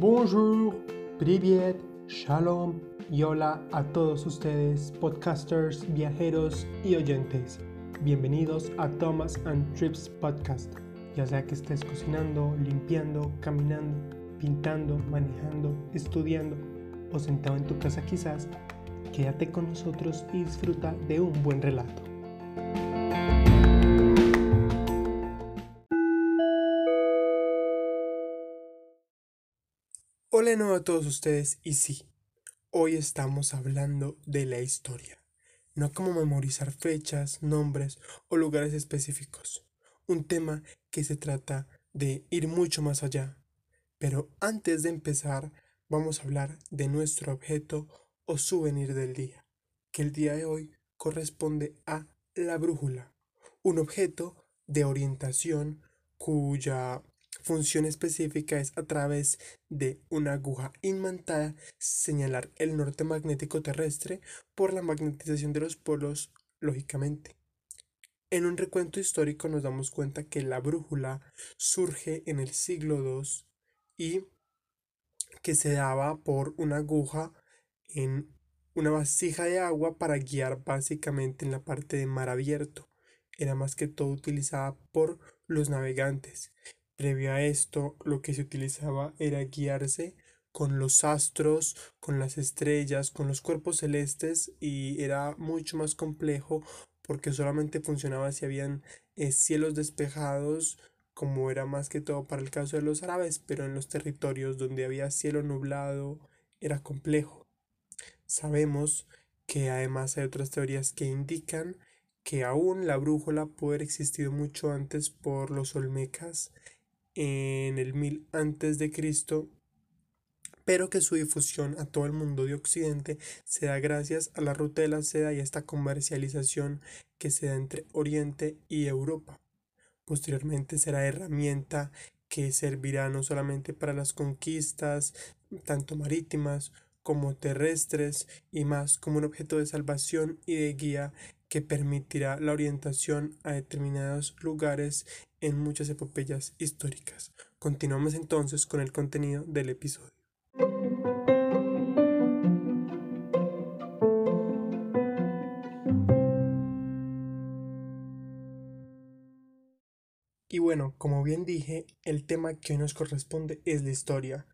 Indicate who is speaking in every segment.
Speaker 1: Bonjour, privet, shalom y hola a todos ustedes, podcasters, viajeros y oyentes. Bienvenidos a Thomas and Trips Podcast. Ya sea que estés cocinando, limpiando, caminando, pintando, manejando, estudiando o sentado en tu casa quizás, quédate con nosotros y disfruta de un buen relato. De nuevo a todos ustedes y sí, hoy estamos hablando de la historia, no como memorizar fechas, nombres o lugares específicos, un tema que se trata de ir mucho más allá. Pero antes de empezar, vamos a hablar de nuestro objeto o souvenir del día, que el día de hoy corresponde a la brújula, un objeto de orientación cuya función específica es a través de una aguja imantada señalar el norte magnético terrestre por la magnetización de los polos, lógicamente. En un recuento histórico nos damos cuenta que la brújula surge en el siglo II y que se daba por una aguja en una vasija de agua para guiar básicamente en la parte de mar abierto. Era más que todo utilizada por los navegantes. Previo a esto, lo que se utilizaba era guiarse con los astros, con las estrellas, con los cuerpos celestes y era mucho más complejo porque solamente funcionaba si habían eh, cielos despejados, como era más que todo para el caso de los árabes, pero en los territorios donde había cielo nublado era complejo. Sabemos que además hay otras teorías que indican que aún la brújula puede haber existido mucho antes por los olmecas en el 1000 antes de Cristo, pero que su difusión a todo el mundo de Occidente se da gracias a la ruta de la seda y a esta comercialización que se da entre Oriente y Europa. Posteriormente será herramienta que servirá no solamente para las conquistas, tanto marítimas como terrestres, y más como un objeto de salvación y de guía que permitirá la orientación a determinados lugares en muchas epopeyas históricas. Continuamos entonces con el contenido del episodio. Y bueno, como bien dije, el tema que hoy nos corresponde es la historia.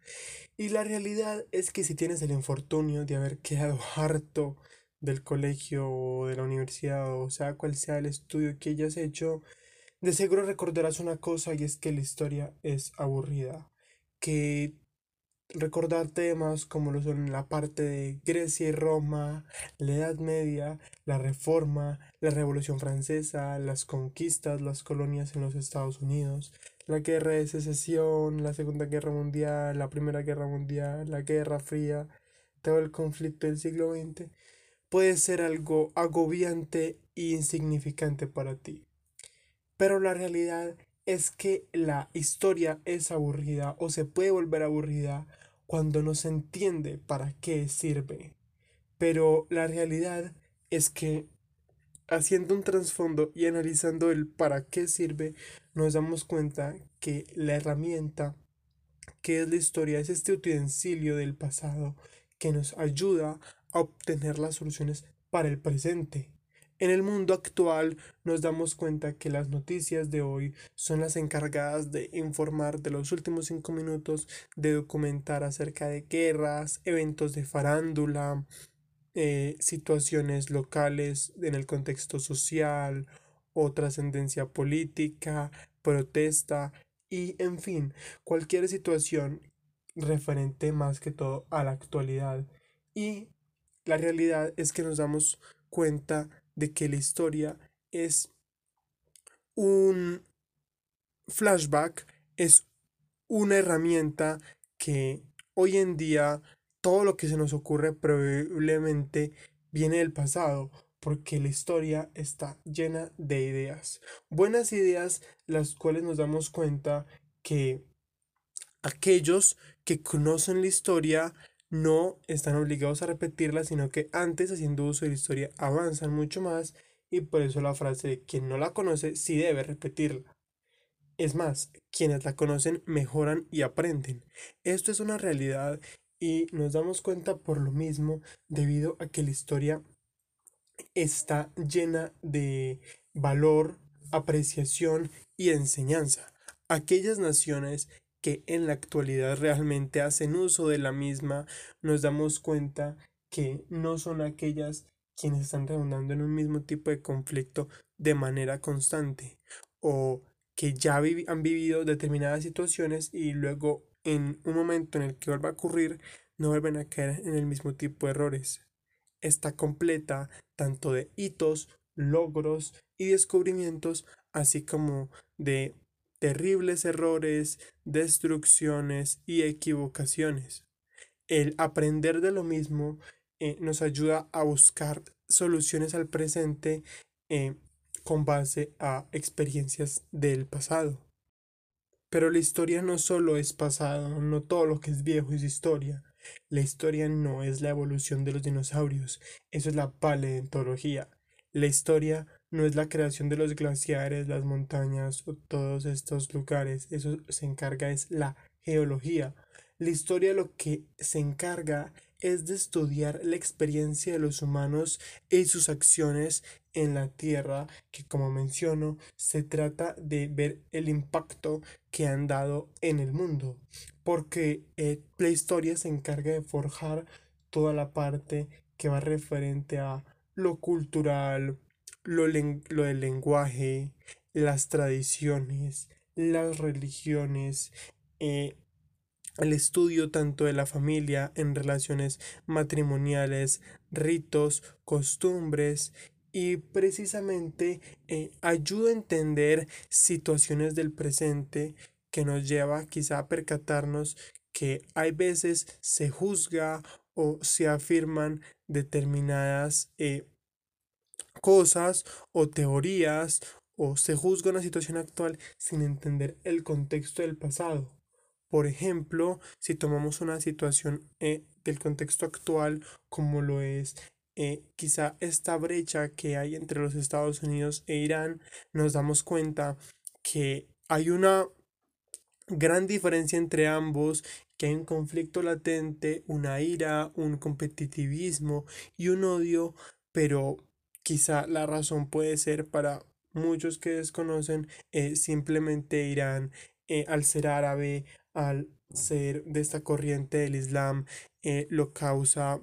Speaker 1: Y la realidad es que si tienes el infortunio de haber quedado harto del colegio o de la universidad o sea cual sea el estudio que hayas hecho, de seguro recordarás una cosa y es que la historia es aburrida, que recordar temas como lo son la parte de Grecia y Roma, la Edad Media, la Reforma, la Revolución Francesa, las conquistas, las colonias en los Estados Unidos, la Guerra de Secesión, la Segunda Guerra Mundial, la Primera Guerra Mundial, la Guerra Fría, todo el conflicto del siglo XX, puede ser algo agobiante e insignificante para ti. Pero la realidad es que la historia es aburrida o se puede volver aburrida cuando no se entiende para qué sirve. Pero la realidad es que haciendo un trasfondo y analizando el para qué sirve, nos damos cuenta que la herramienta que es la historia es este utensilio del pasado que nos ayuda a obtener las soluciones para el presente. En el mundo actual nos damos cuenta que las noticias de hoy son las encargadas de informar de los últimos cinco minutos, de documentar acerca de guerras, eventos de farándula, eh, situaciones locales en el contexto social o trascendencia política, protesta y, en fin, cualquier situación referente más que todo a la actualidad. Y la realidad es que nos damos cuenta de que la historia es un flashback, es una herramienta que hoy en día todo lo que se nos ocurre probablemente viene del pasado, porque la historia está llena de ideas. Buenas ideas las cuales nos damos cuenta que aquellos que conocen la historia no están obligados a repetirla, sino que antes, haciendo uso de la historia, avanzan mucho más y por eso la frase de quien no la conoce sí debe repetirla. Es más, quienes la conocen mejoran y aprenden. Esto es una realidad y nos damos cuenta por lo mismo debido a que la historia está llena de valor, apreciación y enseñanza. Aquellas naciones que en la actualidad realmente hacen uso de la misma, nos damos cuenta que no son aquellas quienes están redundando en un mismo tipo de conflicto de manera constante o que ya han vivido determinadas situaciones y luego en un momento en el que vuelva a ocurrir no vuelven a caer en el mismo tipo de errores. Está completa tanto de hitos, logros y descubrimientos, así como de terribles errores, destrucciones y equivocaciones. El aprender de lo mismo eh, nos ayuda a buscar soluciones al presente eh, con base a experiencias del pasado. Pero la historia no solo es pasado, no todo lo que es viejo es historia. La historia no es la evolución de los dinosaurios, eso es la paleontología. La historia no es la creación de los glaciares, las montañas o todos estos lugares, eso se encarga es la geología. La historia lo que se encarga es de estudiar la experiencia de los humanos y sus acciones en la Tierra, que como menciono, se trata de ver el impacto que han dado en el mundo, porque eh, la historia se encarga de forjar toda la parte que va referente a lo cultural, lo, lo del lenguaje, las tradiciones, las religiones, eh, el estudio tanto de la familia en relaciones matrimoniales, ritos, costumbres y precisamente eh, ayuda a entender situaciones del presente que nos lleva quizá a percatarnos que hay veces se juzga o se afirman determinadas eh, cosas o teorías o se juzga una situación actual sin entender el contexto del pasado. Por ejemplo, si tomamos una situación eh, del contexto actual como lo es eh, quizá esta brecha que hay entre los Estados Unidos e Irán, nos damos cuenta que hay una gran diferencia entre ambos, que hay un conflicto latente, una ira, un competitivismo y un odio, pero quizá la razón puede ser para muchos que desconocen, eh, simplemente Irán, al ser árabe, al ser de esta corriente del Islam eh, lo causa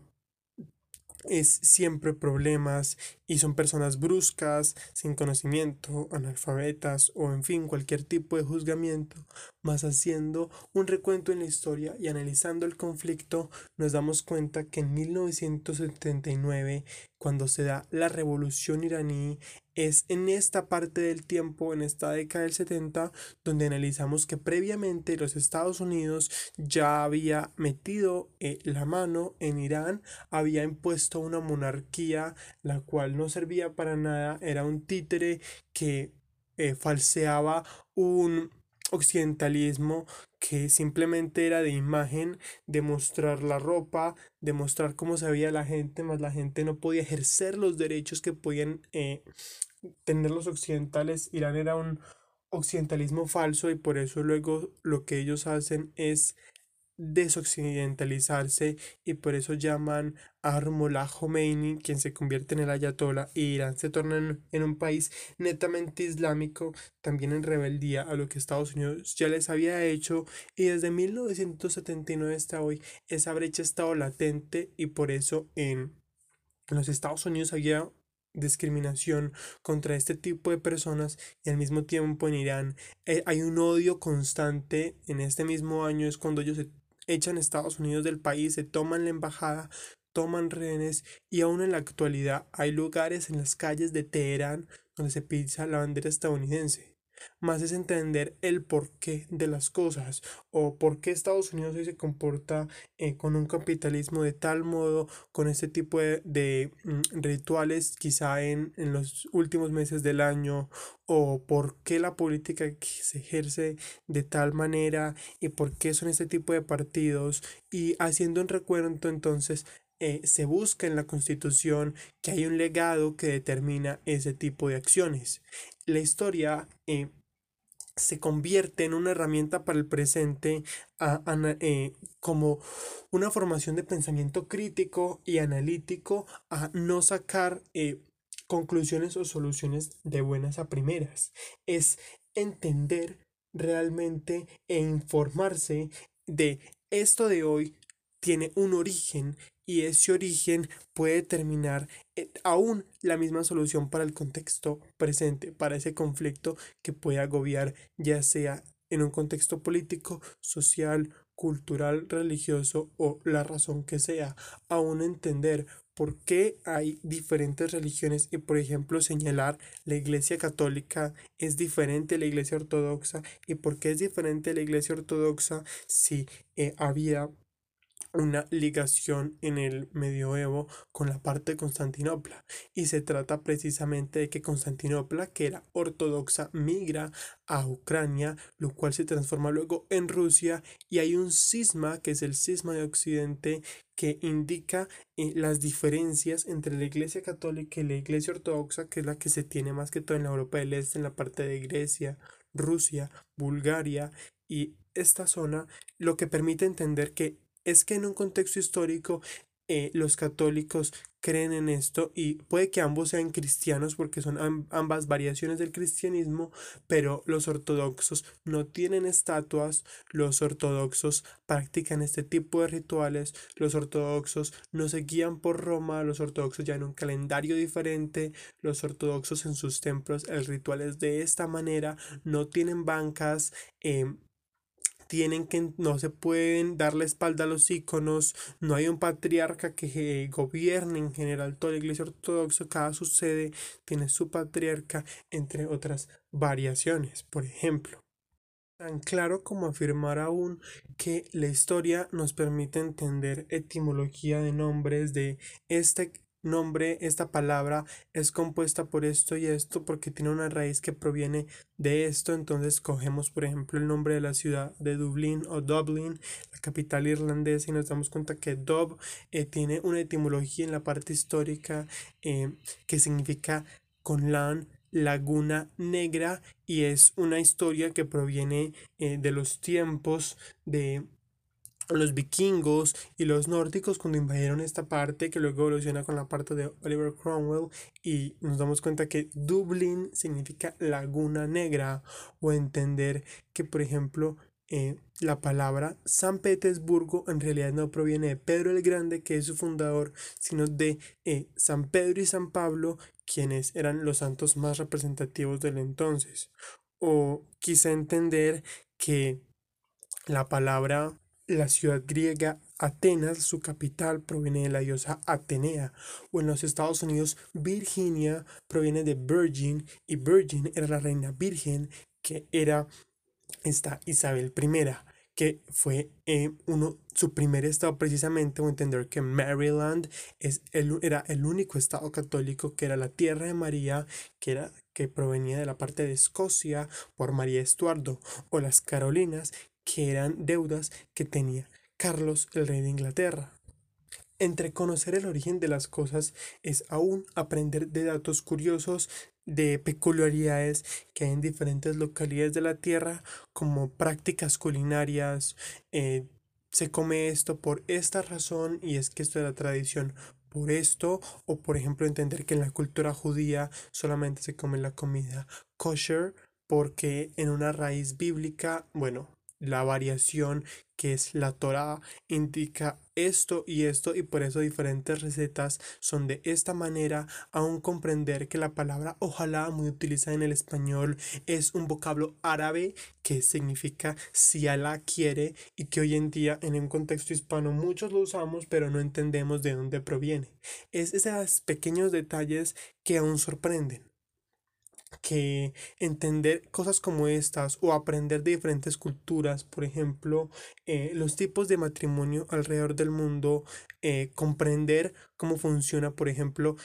Speaker 1: es siempre problemas y son personas bruscas, sin conocimiento, analfabetas o en fin cualquier tipo de juzgamiento, más haciendo un recuento en la historia y analizando el conflicto nos damos cuenta que en 1979 cuando se da la revolución iraní es en esta parte del tiempo, en esta década del 70, donde analizamos que previamente los Estados Unidos ya había metido eh, la mano en Irán, había impuesto una monarquía la cual no servía para nada, era un títere que eh, falseaba un occidentalismo que simplemente era de imagen, de mostrar la ropa, de mostrar cómo se la gente, más la gente no podía ejercer los derechos que podían eh, tener los occidentales. Irán era un occidentalismo falso y por eso luego lo que ellos hacen es desoccidentalizarse y por eso llaman a Armullah Khomeini, quien se convierte en el ayatollah, y Irán se torna en, un país netamente islámico, también en rebeldía a lo que Estados Unidos ya les había hecho, y desde 1979 hasta hoy esa brecha ha estado latente y por eso en, los Estados Unidos había discriminación contra este tipo de personas y al mismo tiempo en Irán eh, hay un odio constante en este mismo año es cuando ellos se echan Estados Unidos del país, se toman la embajada, toman rehenes y aún en la actualidad hay lugares en las calles de Teherán donde se pisa la bandera estadounidense más es entender el porqué de las cosas o por qué Estados Unidos se comporta eh, con un capitalismo de tal modo, con este tipo de, mm, rituales quizá en, en, los últimos meses del año o por qué la política se ejerce de tal manera y por qué son este tipo de partidos y haciendo un recuento entonces eh, se busca en la Constitución que hay un legado que determina ese tipo de acciones. La historia eh, se convierte en una herramienta para el presente eh, como una formación de pensamiento crítico y analítico a no sacar eh, conclusiones o soluciones de buenas a primeras. Es entender realmente e informarse de esto de hoy tiene un origen y ese origen puede determinar aún la misma solución para el contexto presente, para ese conflicto que puede agobiar ya sea en un contexto político, social, cultural, religioso o la razón que sea, aún entender por qué hay diferentes religiones y por ejemplo señalar la iglesia católica es diferente a la iglesia ortodoxa y por qué es diferente a la iglesia ortodoxa si eh, había una ligación en el medioevo con la parte de Constantinopla y se trata precisamente de que Constantinopla, que era ortodoxa, migra a Ucrania, lo cual se transforma luego en Rusia y hay un cisma que es el cisma de Occidente que indica eh, las diferencias entre la Iglesia Católica y la Iglesia Ortodoxa, que es la que se tiene más que todo en la Europa del Este, en la parte de Grecia, Rusia, Bulgaria y esta zona, lo que permite entender que es que en un contexto histórico eh, los católicos creen en esto y puede que ambos sean cristianos porque son ambas variaciones del cristianismo, pero los ortodoxos no tienen estatuas, los ortodoxos practican este tipo de rituales, los ortodoxos no se guían por Roma, los ortodoxos ya en un calendario diferente, los ortodoxos en sus templos el ritual es de esta manera, no tienen bancas, em, tienen que, no se pueden dar la espalda a los íconos, no hay un patriarca que gobierne en general toda la iglesia ortodoxa, cada su sede tiene su patriarca, entre otras variaciones, por ejemplo. Tan claro como afirmar aún que la historia nos permite entender etimología de nombres de este nombre, esta palabra es compuesta por esto y esto porque tiene una raíz que proviene de esto. Entonces cogemos, por ejemplo, el nombre de la ciudad de Dublín o Dublin, la capital irlandesa, y nos damos cuenta que Dub eh, tiene una etimología en la parte histórica eh, que significa con lan Laguna Negra y es una historia que proviene eh, de los tiempos de los vikingos y los nórdicos cuando invadieron esta parte que luego evoluciona con la parte de Oliver Cromwell y nos damos cuenta que Dublín significa laguna negra o entender que por ejemplo eh, la palabra San Petersburgo en realidad no proviene de Pedro el Grande que es su fundador sino de eh, San Pedro y San Pablo quienes eran los santos más representativos del entonces. O quizá entender que la palabra la ciudad griega Atenas, su capital, proviene de la diosa Atenea, o en los Estados Unidos Virginia proviene de Virgin, y Virgin era la reina virgen que era esta Isabel I, que fue eh, uno, su primer estado precisamente, o entender que Maryland es el, era el único estado católico que era la tierra de María, que era que provenía de la parte de Escocia por María Estuardo, o las Carolinas, que eran deudas que tenía Carlos, el rey de Inglaterra. Entre conocer el origen de las cosas es aún aprender de datos curiosos, de peculiaridades que hay en diferentes localidades de la tierra, como prácticas culinarias, eh, se come esto por esta razón y es que esto es la tradición por esto, o por ejemplo entender que en la cultura judía solamente se come la comida kosher porque en una raíz bíblica, bueno, la variación que es la Torah indica esto y esto y por eso diferentes recetas son de esta manera. Aún comprender que la palabra ojalá muy utilizada en el español es un vocablo árabe que significa si Alá quiere y que hoy en día en un contexto hispano muchos lo usamos pero no entendemos de dónde proviene. Es esos pequeños detalles que aún sorprenden que entender cosas como estas o aprender de diferentes culturas, por ejemplo, eh, los tipos de matrimonio alrededor del mundo, eh, comprender cómo funciona, por ejemplo,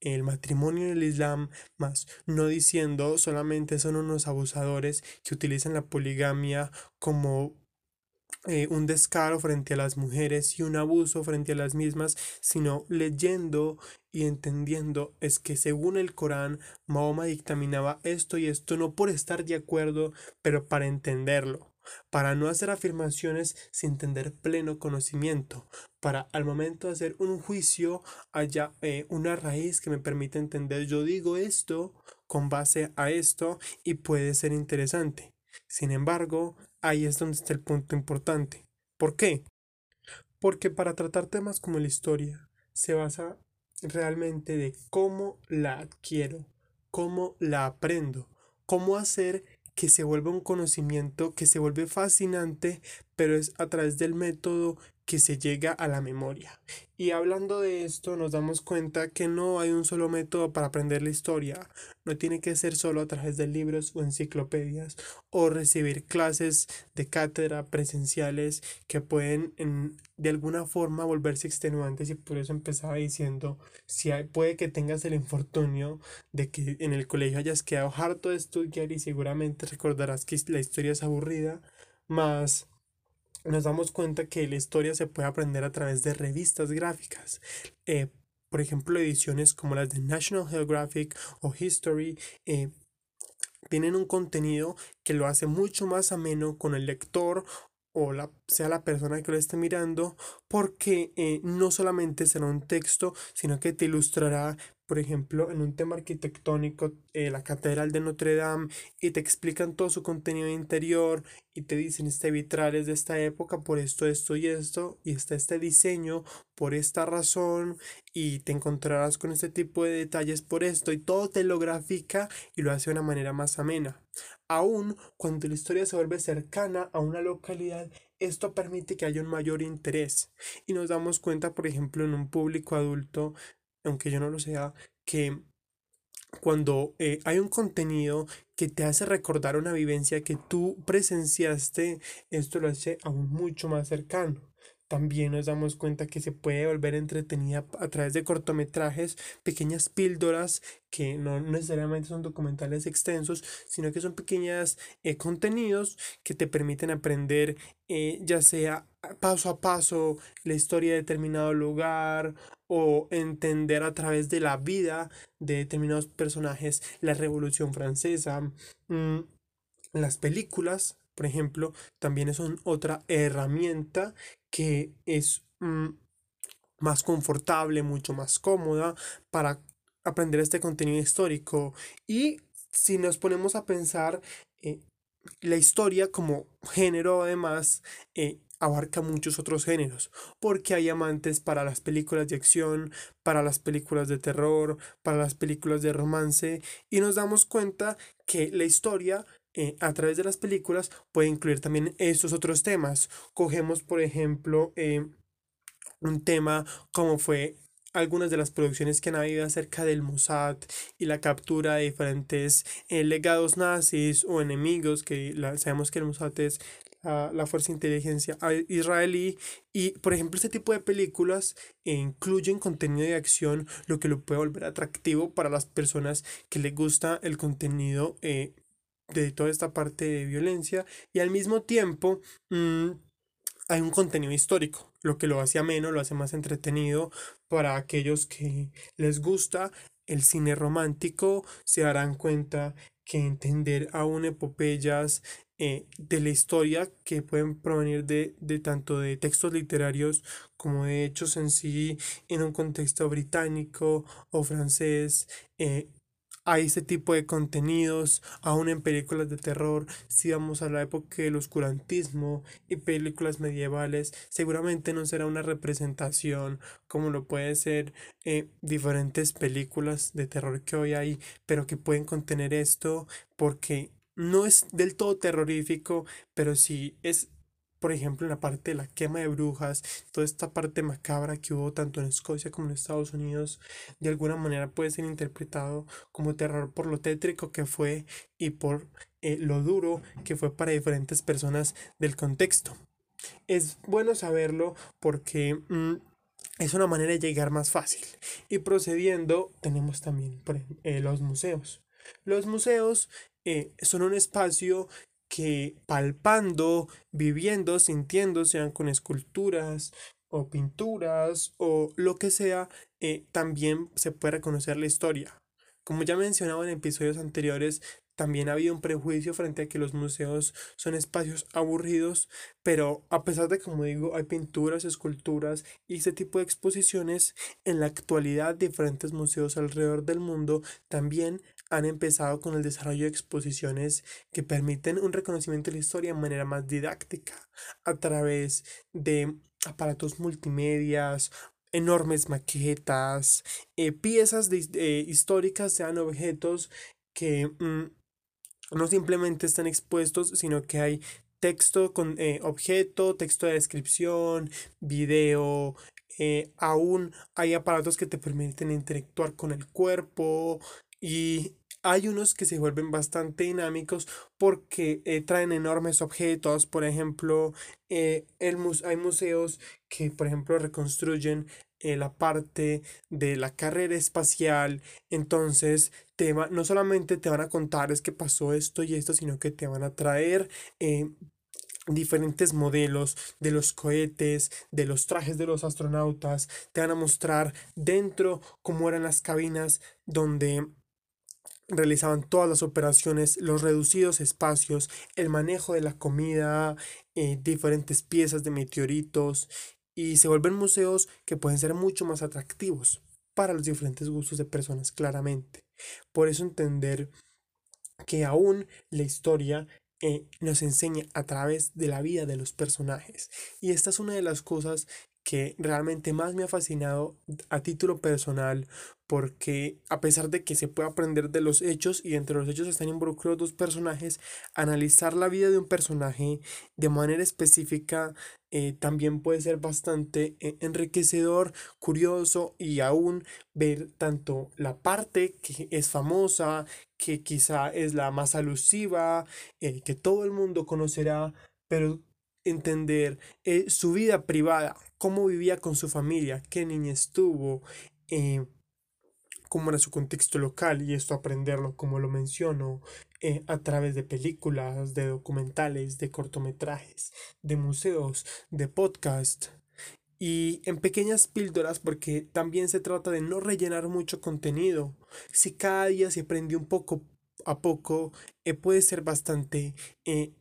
Speaker 1: el matrimonio en el Islam, más no diciendo solamente son unos abusadores que utilizan la poligamia como eh, un descaro frente a las mujeres y un abuso frente a las mismas, sino leyendo y entendiendo es que según el Corán, Mahoma dictaminaba esto y esto no por estar de acuerdo, pero para entenderlo, para no hacer afirmaciones sin tener pleno conocimiento, para al momento de hacer un juicio haya eh, una raíz que me permita entender yo digo esto con base a esto y puede ser interesante. Sin embargo, ahí es donde está el punto importante. ¿Por qué? Porque para tratar temas como la historia se basa realmente de cómo la adquiero, cómo la aprendo, cómo hacer que se vuelva un conocimiento que se vuelve fascinante, pero es a través del método que se llega a la memoria. Y hablando de esto, nos damos cuenta que no hay un solo método para aprender la historia. No tiene que ser solo a través de libros o enciclopedias o recibir clases de cátedra presenciales que pueden de alguna forma volverse extenuantes y por eso empezaba diciendo, si puede que tengas el infortunio de que en el colegio hayas quedado harto de estudiar y seguramente recordarás que la historia es aburrida, más nos damos cuenta que la historia se puede aprender a través de revistas gráficas. Eh, por ejemplo, ediciones como las de National Geographic o History eh, tienen un contenido que lo hace mucho más ameno con el lector o la, sea la persona que lo esté mirando, porque eh, no solamente será un texto, sino que te ilustrará por ejemplo, en un tema arquitectónico, eh, la Catedral de Notre Dame, y te explican todo su contenido interior y te dicen este vitral es de esta época por esto, esto y esto, y está este diseño por esta razón, y te encontrarás con este tipo de detalles por esto, y todo te lo grafica y lo hace de una manera más amena. Aún cuando la historia se vuelve cercana a una localidad, esto permite que haya un mayor interés y nos damos cuenta, por ejemplo, en un público adulto aunque yo no lo sea, que cuando eh, hay un contenido que te hace recordar una vivencia que tú presenciaste, esto lo hace aún mucho más cercano. También nos damos cuenta que se puede volver entretenida a través de cortometrajes, pequeñas píldoras que no necesariamente son documentales extensos, sino que son pequeños eh, contenidos que te permiten aprender eh, ya sea paso a paso la historia de determinado lugar o entender a través de la vida de determinados personajes la Revolución Francesa. Mm, las películas, por ejemplo, también son otra herramienta que es mm, más confortable, mucho más cómoda para aprender este contenido histórico. Y si nos ponemos a pensar, eh, la historia como género además eh, abarca muchos otros géneros, porque hay amantes para las películas de acción, para las películas de terror, para las películas de romance, y nos damos cuenta que la historia eh, a través de las películas puede incluir también estos otros temas. Cogemos, por ejemplo, eh, un tema como fue algunas de las producciones que han habido acerca del Mossad y la captura de diferentes eh, legados nazis o enemigos, que sabemos que el Mossad es la fuerza de inteligencia israelí y por ejemplo este tipo de películas incluyen contenido de acción lo que lo puede volver atractivo para las personas que les gusta el contenido de toda esta parte de violencia y al mismo tiempo mm, hay un contenido histórico, lo que lo hace ameno, lo hace más entretenido para aquellos que les gusta el cine romántico, se darán cuenta que entender aún epopeyas eh, de la historia que pueden provenir de, de, tanto de textos literarios como de hechos en sí en un contexto británico o francés eh, hay ese tipo de contenidos, aún en películas de terror, si vamos a la época del oscurantismo y películas medievales, seguramente no será una representación como lo puede ser eh, diferentes películas de terror que hoy hay, pero que pueden contener esto porque no es del todo terrorífico, pero sí es por ejemplo, en la parte de la quema de brujas, toda esta parte macabra que hubo tanto en Escocia como en Estados Unidos, de alguna manera puede ser interpretado como terror por lo tétrico que fue y por eh, lo duro que fue para diferentes personas del contexto. Es bueno saberlo porque mm, es una manera de llegar más fácil. Y procediendo, tenemos también eh, los museos. Los museos eh, son un espacio que palpando, viviendo, sintiendo, sean con esculturas o pinturas o lo que sea, eh, también se puede reconocer la historia. Como ya mencionaba en episodios anteriores, también ha habido un prejuicio frente a que los museos son espacios aburridos, pero a pesar de, como digo, hay pinturas, esculturas y este tipo de exposiciones, en la actualidad diferentes museos alrededor del mundo también han empezado con el desarrollo de exposiciones que permiten un reconocimiento de la historia de manera más didáctica, a través de aparatos multimedias, enormes maquetas, eh, piezas eh, históricas, sean objetos que mm, no simplemente están expuestos, sino que hay texto con eh, objeto, texto de descripción, video, aún hay aparatos que te permiten interactuar con el cuerpo y hay unos que se vuelven bastante dinámicos porque eh, traen enormes objetos. Por ejemplo, el hay museos que, por ejemplo, reconstruyen la parte de la carrera espacial. Entonces, te no solamente te van a contar es que pasó esto y esto, sino que te van a traer eh, diferentes modelos de los cohetes, de los trajes de los astronautas, te van a mostrar dentro cómo eran las cabinas donde realizaban todas las operaciones, los reducidos espacios, el manejo de la comida, eh, diferentes piezas de meteoritos y se vuelven museos que pueden ser mucho más atractivos para los diferentes gustos de personas claramente. Por eso entender que aún la historia eh, nos enseña a través de la vida de los personajes. Y esta es una de las cosas que realmente más me ha fascinado a título personal porque a pesar de que se puede aprender de los hechos y entre los hechos están involucrados dos personajes, analizar la vida de un personaje de manera específica eh, también puede ser bastante eh, enriquecedor, curioso y aún ver tanto la parte que es famosa, que quizá es la más alusiva, eh, que todo el mundo conocerá, pero entender su vida privada, cómo vivía con su familia, qué niña estuvo, cómo era su contexto local y esto aprenderlo, como lo menciono, eh, a través de películas, de documentales, de cortometrajes, de museos, de podcast y en pequeñas píldoras porque también se trata de no rellenar mucho contenido. Si cada día se aprende un poco a poco, eh, puede ser bastante eh,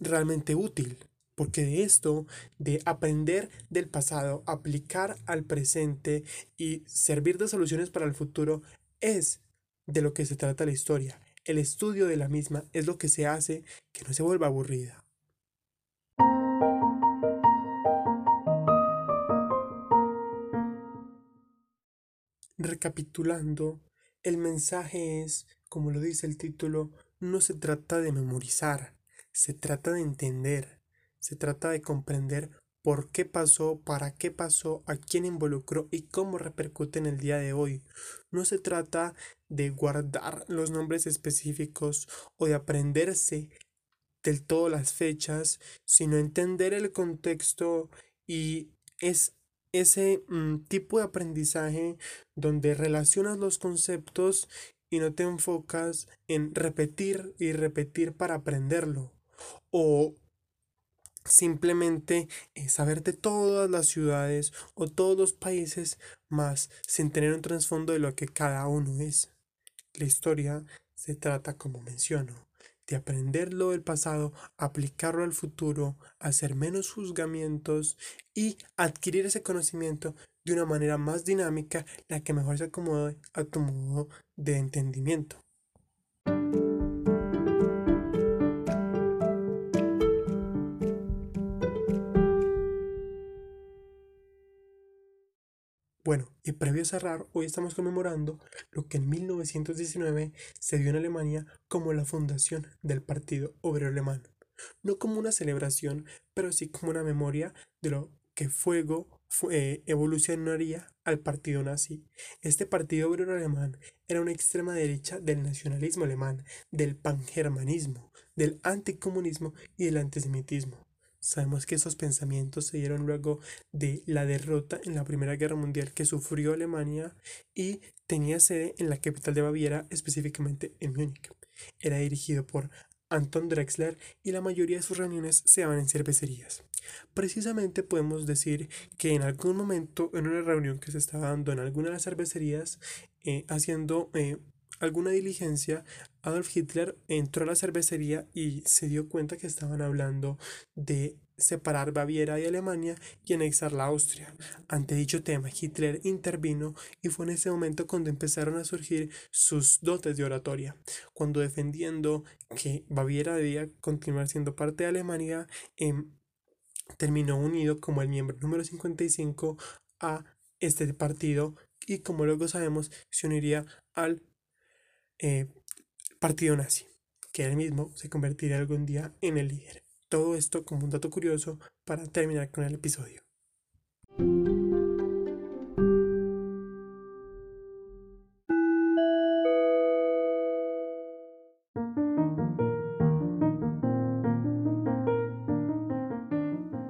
Speaker 1: realmente útil porque de esto, de aprender del pasado, aplicar al presente y servir de soluciones para el futuro, es de lo que se trata la historia. El estudio de la misma es lo que se hace que no se vuelva aburrida. Recapitulando, el mensaje es, como lo dice el título, no se trata de memorizar, se trata de entender, se trata de comprender por qué pasó, para qué pasó, a quién involucró y cómo repercute en el día de hoy. No se trata de guardar los nombres específicos o de aprenderse del todo las fechas, sino entender el contexto y es ese mm, tipo de aprendizaje donde relacionas los conceptos y no te enfocas en repetir y repetir para aprenderlo o simplemente eh, saber de todas las ciudades o todos los países más sin tener un trasfondo de lo que cada uno es. La historia se trata, como menciono, de aprender lo del pasado, aplicarlo al futuro, hacer menos juzgamientos y adquirir ese conocimiento de una manera más dinámica, la que mejor se acomode a tu modo de entendimiento. Bueno, y previo a cerrar, hoy estamos conmemorando lo que en 1919 se dio en Alemania como la fundación del Partido Obrero Alemán. No como una celebración, pero sí como una memoria de lo que fuego fue, evolucionaría al partido nazi. Este partido obrero alemán era una extrema derecha del nacionalismo alemán, del pangermanismo, del anticomunismo y del antisemitismo. Sabemos que esos pensamientos se dieron luego de la derrota en la Primera Guerra Mundial que sufrió Alemania y tenía sede en la capital de Baviera, específicamente en Múnich. Era dirigido por Anton Drexler y la mayoría de sus reuniones se daban en cervecerías. Precisamente podemos decir que en algún momento, en una reunión que se estaba dando en alguna de las cervecerías, eh, haciendo eh, alguna diligencia, Adolf Hitler entró a la cervecería y se dio cuenta que estaban hablando de separar Baviera de Alemania y anexar la Austria. Ante dicho tema, Hitler intervino y fue en ese momento cuando empezaron a surgir sus dotes de oratoria, cuando defendiendo que Baviera debía continuar siendo parte de Alemania, em, terminó unido como el miembro número 55 a este partido y como luego sabemos se uniría al eh, partido nazi, que él mismo se convertiría algún día en el líder. Todo esto como un dato curioso para terminar con el episodio.